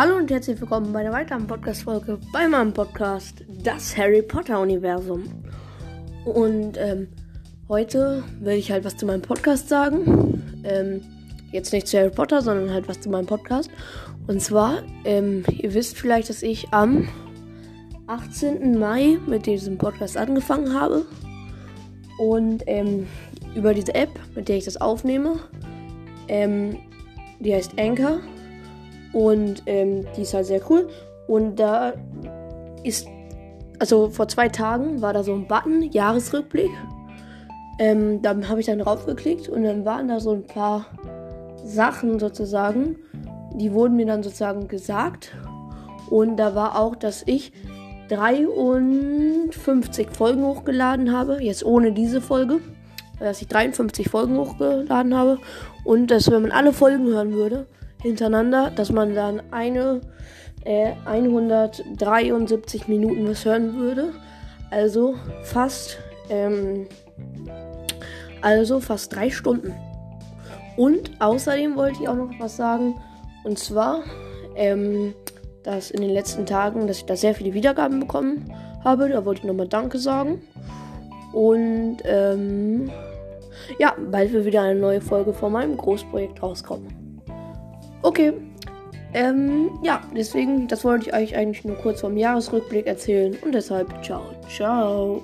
Hallo und herzlich willkommen bei der weiteren Podcast-Folge bei meinem Podcast, das Harry Potter-Universum. Und ähm, heute will ich halt was zu meinem Podcast sagen. Ähm, jetzt nicht zu Harry Potter, sondern halt was zu meinem Podcast. Und zwar, ähm, ihr wisst vielleicht, dass ich am 18. Mai mit diesem Podcast angefangen habe. Und ähm, über diese App, mit der ich das aufnehme, ähm, die heißt Anchor. Und ähm, die ist halt sehr cool. Und da ist, also vor zwei Tagen war da so ein Button, Jahresrückblick. Ähm, da habe ich dann draufgeklickt und dann waren da so ein paar Sachen sozusagen, die wurden mir dann sozusagen gesagt. Und da war auch, dass ich 53 Folgen hochgeladen habe, jetzt ohne diese Folge, dass ich 53 Folgen hochgeladen habe und dass wenn man alle Folgen hören würde, hintereinander, dass man dann eine äh, 173 Minuten was hören würde. Also fast, ähm, also fast drei Stunden. Und außerdem wollte ich auch noch was sagen. Und zwar, ähm, dass in den letzten Tagen, dass ich da sehr viele Wiedergaben bekommen habe. Da wollte ich nochmal Danke sagen. Und ähm, ja, bald wird wieder eine neue Folge von meinem Großprojekt rauskommen. Okay. Ähm, ja, deswegen, das wollte ich euch eigentlich nur kurz vom Jahresrückblick erzählen und deshalb ciao, ciao.